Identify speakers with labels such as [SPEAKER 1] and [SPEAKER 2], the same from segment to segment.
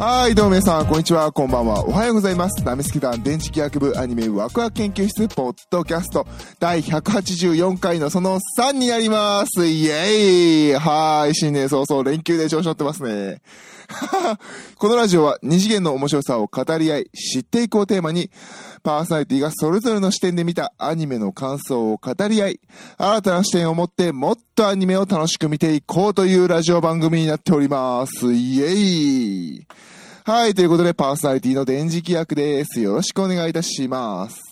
[SPEAKER 1] はい、どうも皆さん、こんにちは、こんばんは、おはようございます。ナミスケ団電磁気学部アニメワクワク研究室ポッドキャスト第184回のその3になります。イエーイはーい、新年早々連休で調子乗ってますね。このラジオは二次元の面白さを語り合い、知っていこうテーマに、パーソナリティがそれぞれの視点で見たアニメの感想を語り合い、新たな視点を持ってもっとアニメを楽しく見ていこうというラジオ番組になっております。イエイはい、ということでパーソナリティの電磁気役です。よろしくお願いいたします。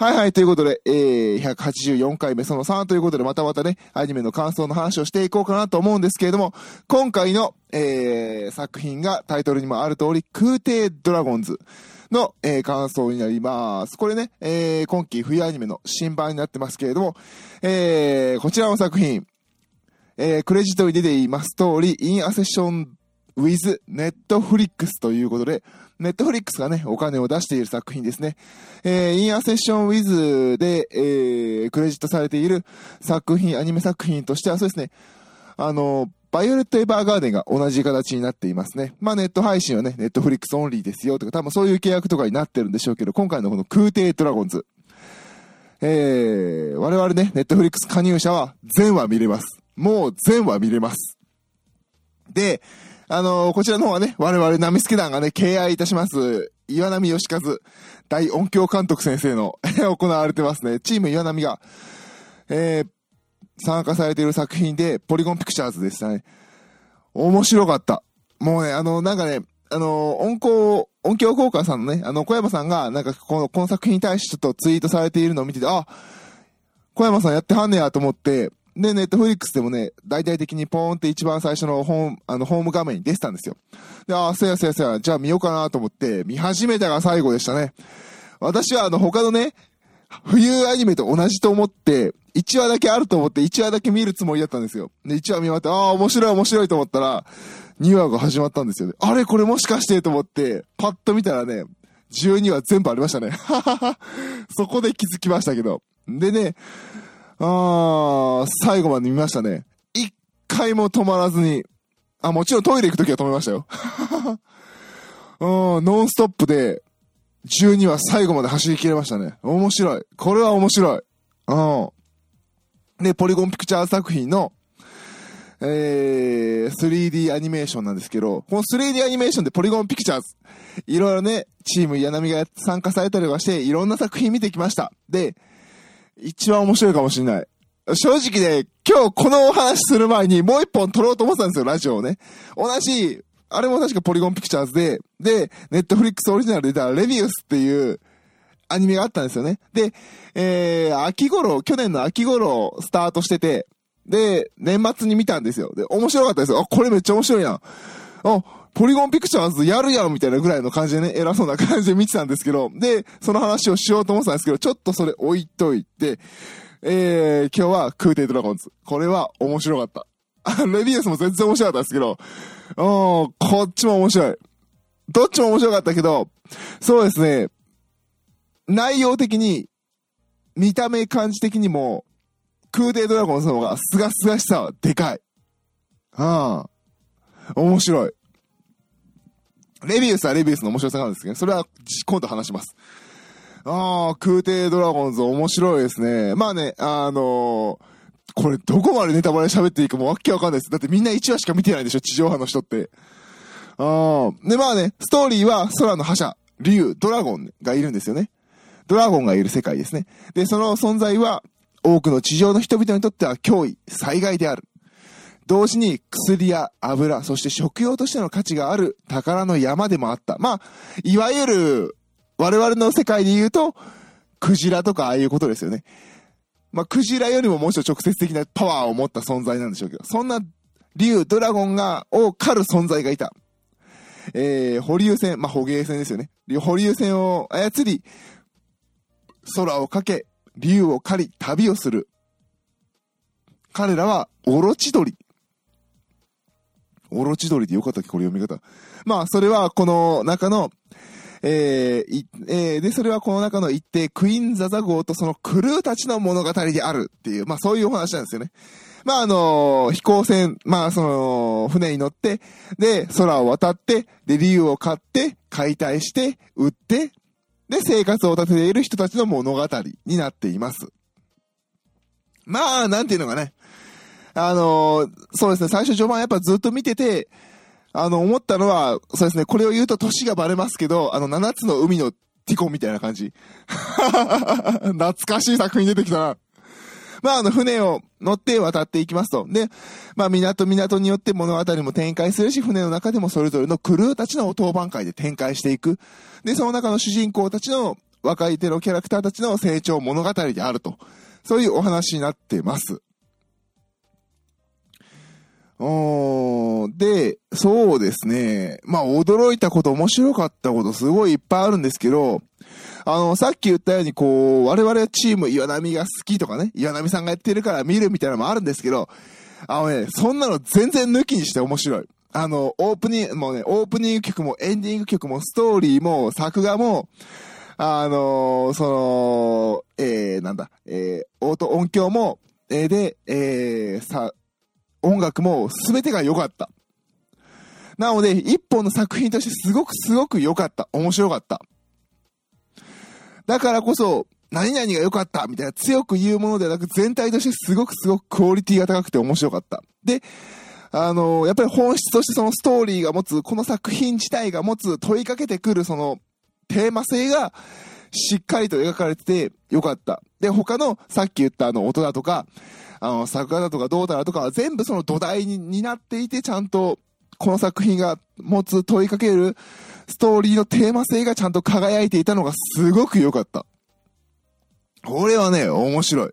[SPEAKER 1] はいはい、ということで、えー、184回目その3ということで、またまたね、アニメの感想の話をしていこうかなと思うんですけれども、今回の、えー、作品がタイトルにもある通り、空挺ドラゴンズの、えー、感想になります。これね、えー、今期冬アニメの新版になってますけれども、えー、こちらの作品、えー、クレジットに出ています通り、 in association with Netflix ということで、Netflix がね、お金を出している作品ですね。えー、 in association with で、えー、クレジットされている作品、アニメ作品としてはそうですね、あの、バイオレット・エヴァーガーデンが同じ形になっていますね。まあネット配信はね、ネットフリックスオンリーですよとか、多分そういう契約とかになってるんでしょうけど、今回のこの空挺ドラゴンズ。えー、我々ね、ネットフリックス加入者は全話見れます。もう全話見れます。で、あのーこちらの方はね、我々ナミスケ団がね、敬愛いたします、岩波義和大音響監督先生の 行われてますね。チーム岩波が、えー、参加されている作品で、ポリゴンピクチャーズでしたね。面白かった。もうね、あの、なんかね、あの、音響、音響効果さんのね、あの、小山さんが、なんかこの、この作品に対してちょっとツイートされているのを見てて、あ、小山さんやってはんねやと思って、で、ネットフリックスでもね、大々的にポーンって一番最初のホーム、あの、ホーム画面に出てたんですよ。で、あ、そうやそうやそうや、じゃあ見ようかなと思って、見始めたが最後でしたね。私はあの、他のね、冬アニメと同じと思って、1話だけあると思って1話だけ見るつもりだったんですよ。で、1話見終わって、ああ、面白い面白いと思ったら、2話が始まったんですよね。あれこれもしかしてと思って、パッと見たらね、12話全部ありましたね。そこで気づきましたけど。でね、あー、最後まで見ましたね。一回も止まらずに、あ、もちろんトイレ行くときは止めましたよ。うん、ノンストップで、12話最後まで走り切れましたね。面白い。これは面白い。うん。で、ポリゴンピクチャー作品の、えー、3D アニメーションなんですけど、この 3D アニメーションでポリゴンピクチャーズ、いろいろね、チーム柳波が参加されたりとかして、いろんな作品見てきました。で、一番面白いかもしれない。正直ね、今日このお話する前にもう一本撮ろうと思ってたんですよ、ラジオをね。同じ、あれも確かポリゴンピクチャーズで、で、ネットフリックスオリジナルで出たレビウスっていうアニメがあったんですよね。で、えー、秋頃、去年の秋頃スタートしてて、で、年末に見たんですよ。で、面白かったですよ。あ、これめっちゃ面白いやん。あ、ポリゴンピクチャーズやるやんみたいなぐらいの感じでね、偉そうな感じで見てたんですけど、で、その話をしようと思ってたんですけど、ちょっとそれ置いといて、えー、今日は空挺ドラゴンズ。これは面白かった。レビュースも全然面白かったんですけど、うん、こっちも面白い。どっちも面白かったけど、そうですね、内容的に、見た目感じ的にも、空挺ドラゴンズの方がすがすがしさはでかい。うん。面白い。レビウスはレビウスの面白さがあるんですけど、ねそれは今度話します。ああ、空挺ドラゴンズ面白いですね。まあね、あのーこれどこまでネタバレ喋っていいかもうわけわかんないです。だってみんな1話しか見てないでしょ、地上波の人って。ああ。で、まあね、ストーリーは空の覇者、竜、ドラゴンがいるんですよね。ドラゴンがいる世界ですね。で、その存在は多くの地上の人々にとっては脅威、災害である。同時に薬や油、そして食用としての価値がある宝の山でもあった。まあ、いわゆる我々の世界で言うと、クジラとかああいうことですよね。まあ、クジラよりももうちょっと直接的なパワーを持った存在なんでしょうけど、そんな竜、ドラゴンが、を狩る存在がいた。えー、保留船、まあ、捕鯨船ですよね。保留船を操り、空をかけ、竜を狩り、旅をする。彼らは、オロチドリ。オロチドリでよかったっけ？これ読み方。まあ、それはこの中の、えーえーで、それはこの中の一定、クイーン・ザザ号とそのクルーたちの物語であるっていう、まあそういうお話なんですよね。まあ、あの、飛行船、まあ、その、船に乗って、で、空を渡って、で、竜を買って、解体して、売って、で、生活を立てている人たちの物語になっています。まあ、なんていうのかね。あのそうですね、最初序盤やっぱずっと見てて、あの、思ったのは、そうですね、これを言うと年がバレますけど、あの、七つの海のティコみたいな感じ。懐かしい作品出てきたな。まあ、あの、船を乗って渡っていきますと。で、まあ、港港によって物語も展開するし、船の中でもそれぞれのクルーたちの当番会で展開していく。で、その中の主人公たちの若い手のキャラクターたちの成長物語であると。そういうお話になってます。で、そうですね。まあ、驚いたこと、面白かったこと、すごいいっぱいあるんですけど、あの、さっき言ったように、こう、我々チーム岩波が好きとかね、岩波さんがやってるから見るみたいなのもあるんですけど、あのね、そんなの全然抜きにして面白い。あの、オープニング、もうね、オープニング曲もエンディング曲もストーリーも作画も、あのー、その、えー、なんだ、えー、音、音響も、えー、で、えー、さ、音楽も全てが良かった。なので、一本の作品としてすごくすごく良かった。面白かった。だからこそ、何々が良かったみたいな強く言うものではなく、全体としてすごくすごくクオリティが高くて面白かった。で、あのー、やっぱり本質としてそのストーリーが持つ、この作品自体が持つ問いかけてくるそのテーマ性がしっかりと描かれてて良かった。で、他のさっき言ったあの音だとか、あの、作画だとかどうだらとかは全部その土台にになっていて、ちゃんとこの作品が持つ問いかけるストーリーのテーマ性がちゃんと輝いていたのがすごく良かった。これはね、面白い。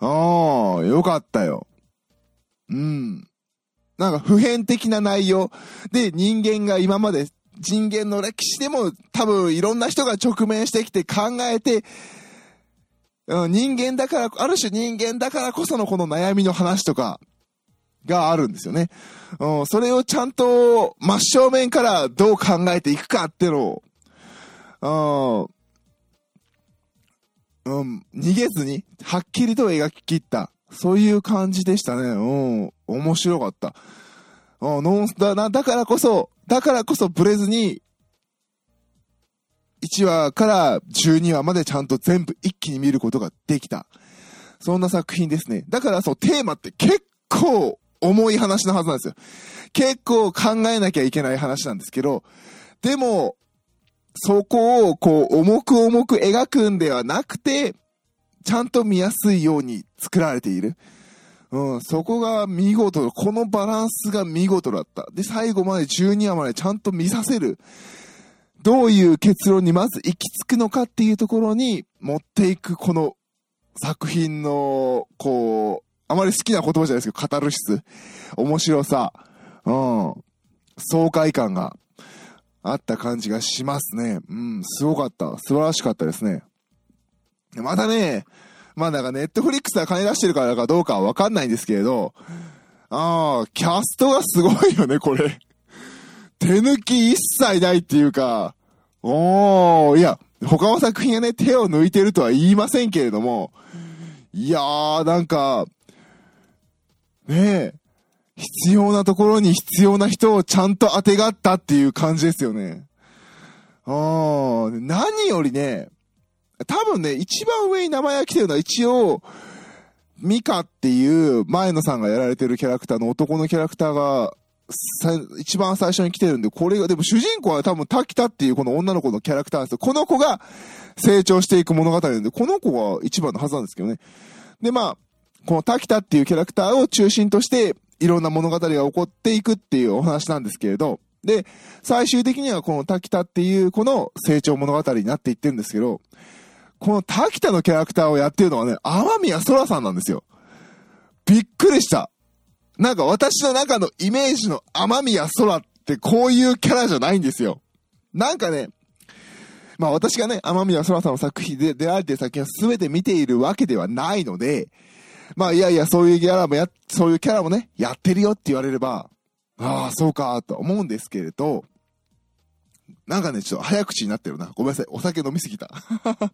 [SPEAKER 1] ああ、良かったよ。うん。なんか普遍的な内容で人間が今まで人間の歴史でも多分いろんな人が直面してきて考えてうん、人間だから、ある種人間だからこそのこの悩みの話とかがあるんですよね。うん、それをちゃんと真正面からどう考えていくかっていうのを、うん、うん、逃げずに、はっきりと描き切った。そういう感じでしたね。うん、面白かった。うん、ノンスだな、だからこそ、だからこそブレずに1話から12話までちゃんと全部一気に見ることができた。そんな作品ですね。だからそう、テーマって結構重い話のはずなんですよ。結構考えなきゃいけない話なんですけど、でも、そこをこう重く重く描くんではなくて、ちゃんと見やすいように作られている。うん、そこが見事、このバランスが見事だった。で、最後まで12話までちゃんと見させる。どういう結論にまず行き着くのかっていうところに持っていくこの作品の、こう、あまり好きな言葉じゃないですけど、カタルシス。面白さ。うん。爽快感があった感じがしますね。うん、すごかった。素晴らしかったですね。またね、まあなんかネットフリックスが金出してるからかどうかはわかんないんですけれど、ああ、キャストがすごいよね、これ。手抜き一切ないっていうか、おー、いや、他の作品がね、手を抜いてるとは言いませんけれども、いやー、なんか、ねえ、必要なところに必要な人をちゃんと当てがったっていう感じですよね。あー、何よりね、多分ね、一番上に名前が来てるのは一応、ミカっていう前野さんがやられてるキャラクターの男のキャラクターが一番最初に来てるんで、これが、でも主人公は多分滝田っていうこの女の子のキャラクターですよ。この子が成長していく物語なんで、この子が一番のはずなんですけどね。で、まあ、この滝田っていうキャラクターを中心として、いろんな物語が起こっていくっていうお話なんですけれど、で、最終的にはこの滝田っていうこの成長物語になっていってるんですけど、この滝田のキャラクターをやってるのはね、天宮空さんなんですよ。びっくりした。なんか私の中のイメージの天宮空ってこういうキャラじゃないんですよ。なんかね、まあ私がね、天宮空さんの作品で出られてる作品を全て見ているわけではないので、まあいやいや、そういうキャラもや、そういうキャラもね、やってるよって言われれば、ああ、そうか、と思うんですけれど、なんかね、ちょっと早口になってるな。ごめんなさい。お酒飲みすぎた。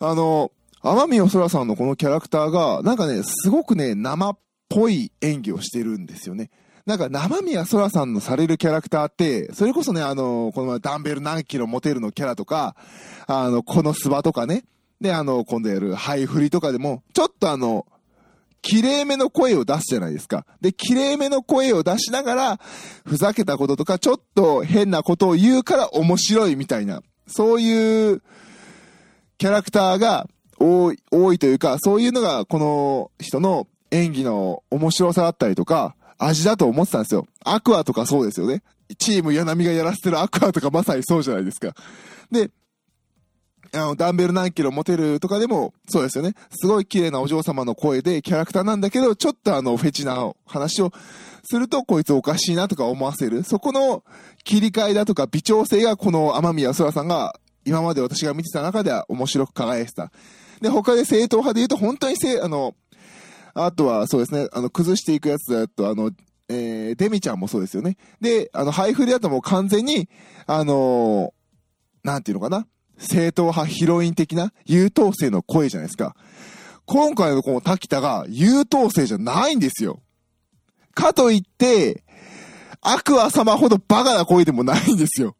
[SPEAKER 1] あの、天宮空さんのこのキャラクターが、なんかね、すごくね、生っぽい演技をしてるんですよね。なんか生宮空さんのされるキャラクターって、それこそね、あの、このダンベル何キロ持てるのキャラとか、あの、このスバとかね、で、あの、今度やるハイフリとかでも、ちょっとあの、綺麗めの声を出すじゃないですか。で、綺麗めの声を出しながら、ふざけたこととか、ちょっと変なことを言うから面白いみたいな、そういうキャラクターが多い、多いというか、そういうのがこの人の演技の面白さだったりとか、味だと思ってたんですよ。アクアとかそうですよね。チームヤナミがやらせてるアクアとかまさにそうじゃないですか。で、あの、ダンベル何キロ持てるとかでも、そうですよね。すごい綺麗なお嬢様の声でキャラクターなんだけど、ちょっとあの、フェチな話をすると、こいつおかしいなとか思わせる。そこの切り替えだとか微調整が、この天宮空さんが、今まで私が見てた中では面白く輝いてた。で、他で正統派で言うと、本当にせ、あの、あとはそうですね、あの、崩していくやつだと、あの、えー、デミちゃんもそうですよね。で、あの、ハイフリだともう完全に、あのー、なんていうのかな正統派ヒロイン的な優等生の声じゃないですか。今回のこの滝田が優等生じゃないんですよ。かといって、悪ア様ほどバカな声でもないんですよ。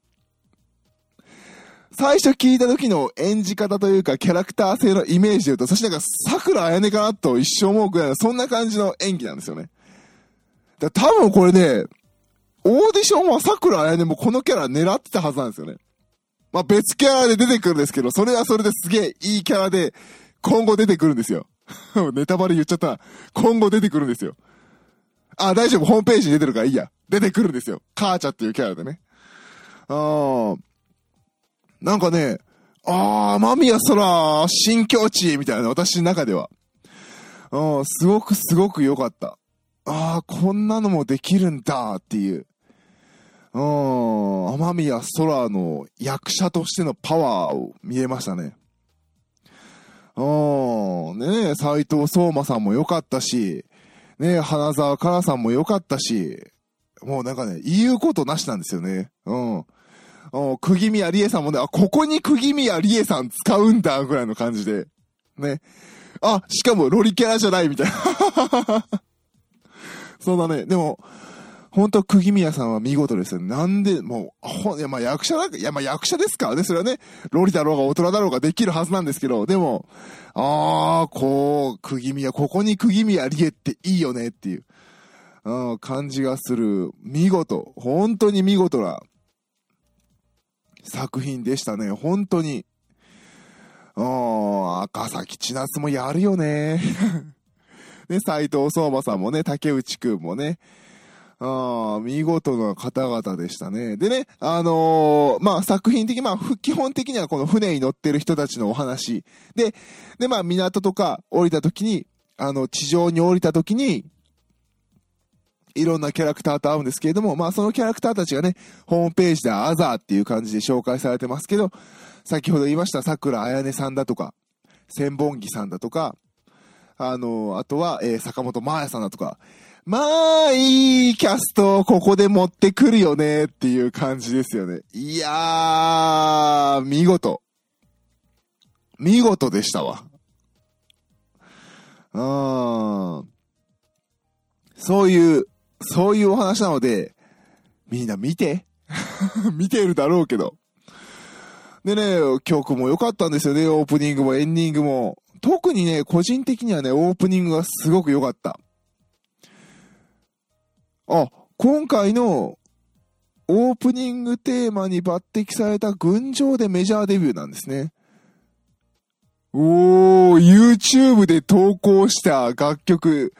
[SPEAKER 1] 最初聞いた時の演じ方というかキャラクター性のイメージで言うと、そしてなんか桜彩音かなと一生思うくらいのそんな感じの演技なんですよね。だ多分これね、オーディションは桜彩音もこのキャラ狙ってたはずなんですよね。まあ別キャラで出てくるんですけど、それはそれですげえいいキャラで、今後出てくるんですよ。ネタバレ言っちゃった。今後出てくるんですよ。あ、大丈夫。ホームページに出てるからいいや。出てくるんですよ。カーチャっていうキャラでね。あーなんかね、あー、間宮空、新境地みたいな、私の中では。うん、すごくすごく良かった。ああ、こんなのもできるんだっていう。うん、天宮空の役者としてのパワーを見えましたね。うん、ね斎藤聡馬さんも良かったし、ね花沢香菜さんも良かったし、もうなんかね、言うことなしなんですよね。うん。釘宮理恵さんもね、あ、ここに釘宮理恵さん使うんだ、ぐらいの感じで。ね。あ、しかもロリキャラじゃないみたいな。そうだね。でも、本当釘宮さんは見事ですよ。なんで、もう、ほ、いや、まあ役者だ、いや、まあ役者ですからね。それはね、ロリだろうが大人だろうができるはずなんですけど、でも、ああ、こう、釘宮、ここに釘宮理恵っていいよねっていう、うん、感じがする。見事、本当に見事な作品でしたね。本当に。うん、赤崎千夏もやるよね。ね、斎藤相馬さんもね、竹内くんもね、ああ見事な方々でしたね。でね、あのー、まあ、作品的、まあ、基本的にはこの船に乗ってる人たちのお話。で、で、まあ、港とか降りた時に、あの、地上に降りた時に、いろんなキャラクターと会うんですけれども、まあ、そのキャラクターたちがね、ホームページでアザーっていう感じで紹介されてますけど、先ほど言いました桜彩音さんだとか、千本木さんだとか、あの、あとは、えー、坂本真綾さんだとか、まあ、いいキャストをここで持ってくるよねっていう感じですよね。いやー、見事。見事でしたわ。うん。そういう、そういうお話なので、みんな見て。見てるだろうけど。でね、曲も良かったんですよね。オープニングもエンディングも。特にね、個人的にはね、オープニングがすごく良かった。あ、今回のオープニングテーマに抜擢された群青でメジャーデビューなんですね。おー、YouTube で投稿した楽曲、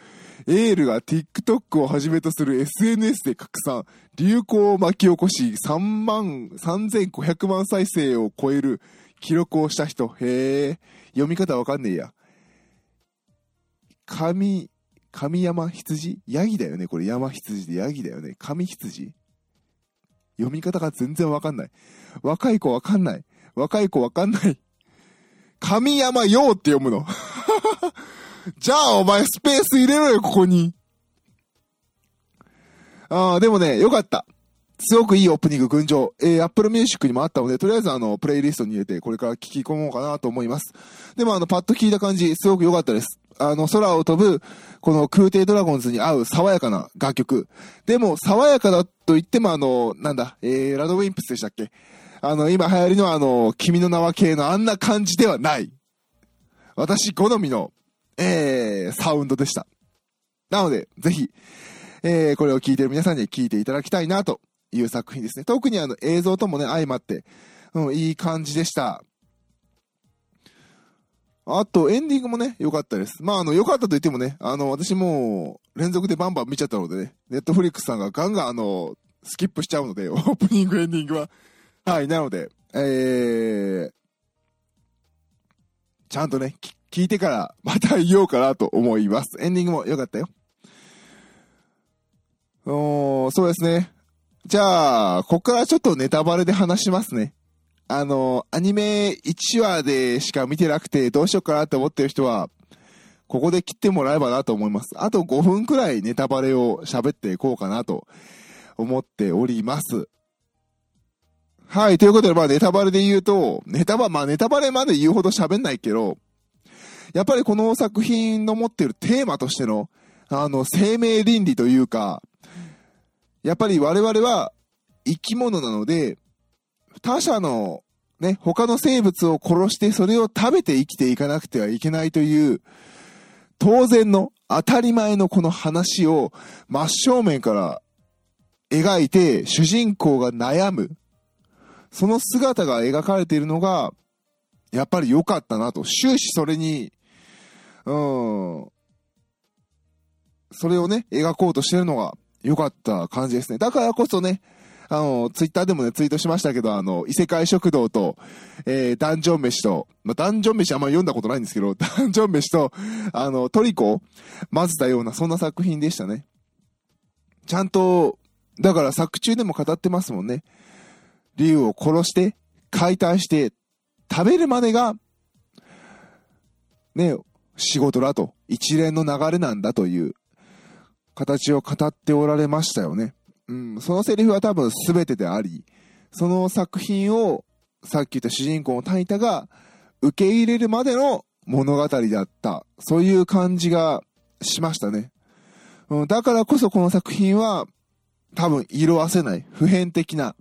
[SPEAKER 1] エールが TikTok をはじめとする SNS で拡散、流行を巻き起こし、3万、3500万再生を超える記録をした人。へえ、読み方わかんねえや。神、神山羊？ヤギだよねこれ山羊でヤギだよね神羊？読み方が全然わかんない。若い子わかんない。若い子わかんない。神山よって読むの？じゃあお前スペース入れろよ、ここに。ああ、でもね、よかった。すごくいいオープニング群青。えー、Apple Music にもあったので、とりあえずあの、プレイリストに入れて、これから聞き込もうかなと思います。でもあの、パッと聞いた感じ、すごく良かったです。あの、空を飛ぶ、この空挺ドラゴンズに合う爽やかな楽曲。でも、爽やかだと言ってもあの、なんだ、えー、ラドウィンプスでしたっけ？あの、今流行りのあの、君の名は系のあんな感じではない。私好みの、えー、サウンドでした。なので、ぜひ、えー、これを聞いてる皆さんに聞いていただきたいなという作品ですね。特にあの映像ともね、相まって、うん、いい感じでした。あと、エンディングもね、良かったです。まあ、あの、良かったと言ってもね、あの、私もう、連続でバンバン見ちゃったのでね、ネットフリックスさんがガンガンあの、スキップしちゃうので、オープニング、エンディングは。はい、なので、えー、ちゃんとね、聞いてからまた言おうかなと思います。エンディングも良かったよ。おそうですね。じゃあ、ここからちょっとネタバレで話しますね。あの、アニメ1話でしか見てなくてどうしようかなって思ってる人は、ここで切ってもらえばなと思います。あと5分くらいネタバレを喋っていこうかなと思っております。はい、ということで、まあネタバレで言うと、ネタバ、まあネタバレまで言うほど喋んないけど、やっぱりこの作品の持ってるテーマとしての、あの、生命倫理というか、やっぱり我々は生き物なので、他者のね、他の生物を殺してそれを食べて生きていかなくてはいけないという、当然の当たり前のこの話を真正面から描いて主人公が悩む。その姿が描かれているのが、やっぱり良かったなと。終始それに、うん、それをね、描こうとしてるのが良かった感じですね。だからこそね、あの、ツイッターでもね、ツイートしましたけど、あの、異世界食堂と、えー、ダンジョン飯と、まあ、ダンジョン飯あんまり読んだことないんですけど、ダンジョン飯と、あの、トリコを混ぜたような、そんな作品でしたね。ちゃんと、だから作中でも語ってますもんね。竜を殺して、解体して、食べるまでが、ね、仕事だと、一連の流れなんだという形を語っておられましたよね。うん、そのセリフは多分全てであり、その作品を、さっき言った主人公のタニタが受け入れるまでの物語だった。そういう感じがしましたね。うん、だからこそこの作品は多分色褪せない、普遍的な。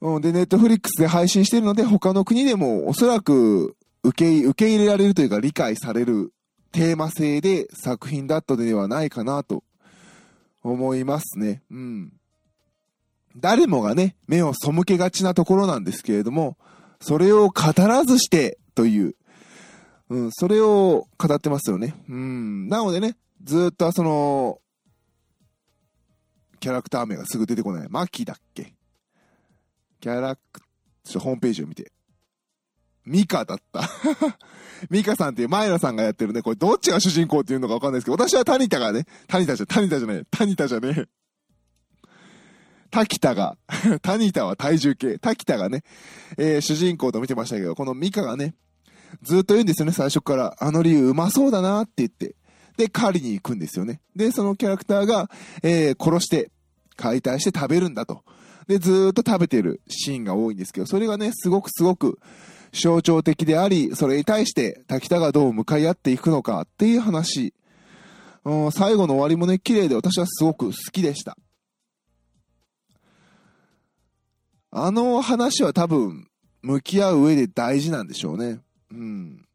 [SPEAKER 1] うん、で、ネットフリックスで配信してるので他の国でもおそらく受け受け入れられるというか理解されるテーマ性で作品だったのではないかなと思いますね。うん。誰もがね、目を背けがちなところなんですけれども、それを語らずしてという、うん、それを語ってますよね。うん。なのでね、ずっとその、キャラクター名がすぐ出てこない。マキだっけ？キャラク、ちょっとホームページを見て。ミカだった。ミカさんっていう前野さんがやってるね、これどっちが主人公っていうのかわかんないですけど、私はタニタがね、タニタじゃ、タニタじゃない、タニタじゃねえ。タキタが、タニタは体重計、タキタがね、えー、主人公と見てましたけど、このミカがね、ずっと言うんですよね、最初から。あの理由うまそうだなって言って。で、狩りに行くんですよね。で、そのキャラクターが、えー、殺して、解体して食べるんだと。で、ずっと食べてるシーンが多いんですけど、それがね、すごくすごく、象徴的であり、それに対して滝田がどう向かい合っていくのかっていう話。うん、最後の終わりもね、綺麗で私はすごく好きでした。あの話は多分、向き合う上で大事なんでしょうね。うん。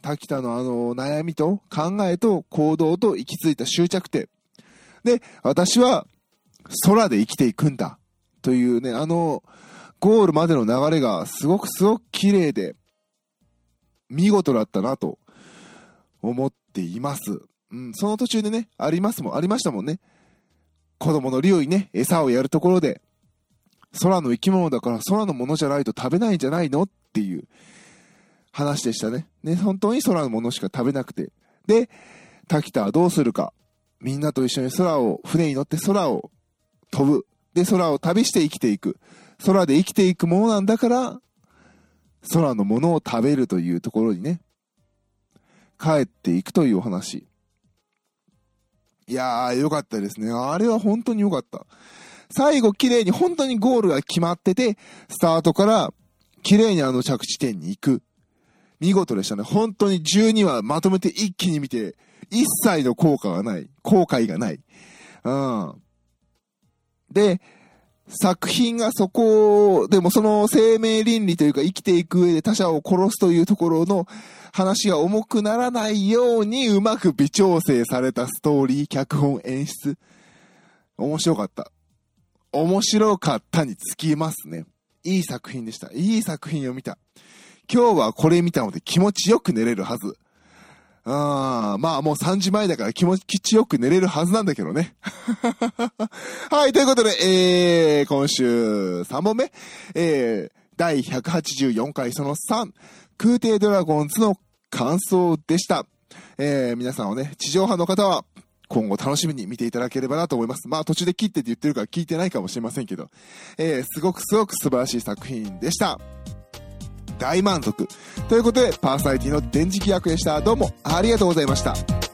[SPEAKER 1] 滝田のあの悩みと考えと行動と行き着いた終着点。で、私は空で生きていくんだ。というね、あの、ゴールまでの流れがすごくすごく綺麗で、見事だったなと思っています。うん、その途中でね、ありますもん、ありましたもんね。子供の竜にね、餌をやるところで、空の生き物だから空のものじゃないと食べないんじゃないのっていう話でしたね。ね、本当に空のものしか食べなくて。で、滝田はどうするか。みんなと一緒に空を、船に乗って空を飛ぶ。で、空を旅して生きていく。空で生きていくものなんだから、空のものを食べるというところにね、帰っていくというお話。いやー、よかったですね。あれは本当によかった。最後綺麗に本当にゴールが決まってて、スタートから綺麗にあの着地点に行く。見事でしたね。本当に12話まとめて一気に見て、一切の効果がない。後悔がない。うん。で、作品がそこでもその生命倫理というか生きていく上で他者を殺すというところの話が重くならないようにうまく微調整されたストーリー、脚本、演出。面白かった。面白かったにつきますね。いい作品でした。いい作品を見た。今日はこれ見たので気持ちよく寝れるはず。あまあもう3時前だから気持ちよく寝れるはずなんだけどね。はい、ということで、えー、今週3本目、えー、第184回その3、空挺ドラゴンズの感想でした。えー、皆さんをね、地上波の方は、今後楽しみに見ていただければなと思います。まあ途中で切ってって言ってるから聞いてないかもしれませんけど、えー、すごくすごく素晴らしい作品でした。大満足。ということで、パーサイティの電磁気役でした。どうもありがとうございました。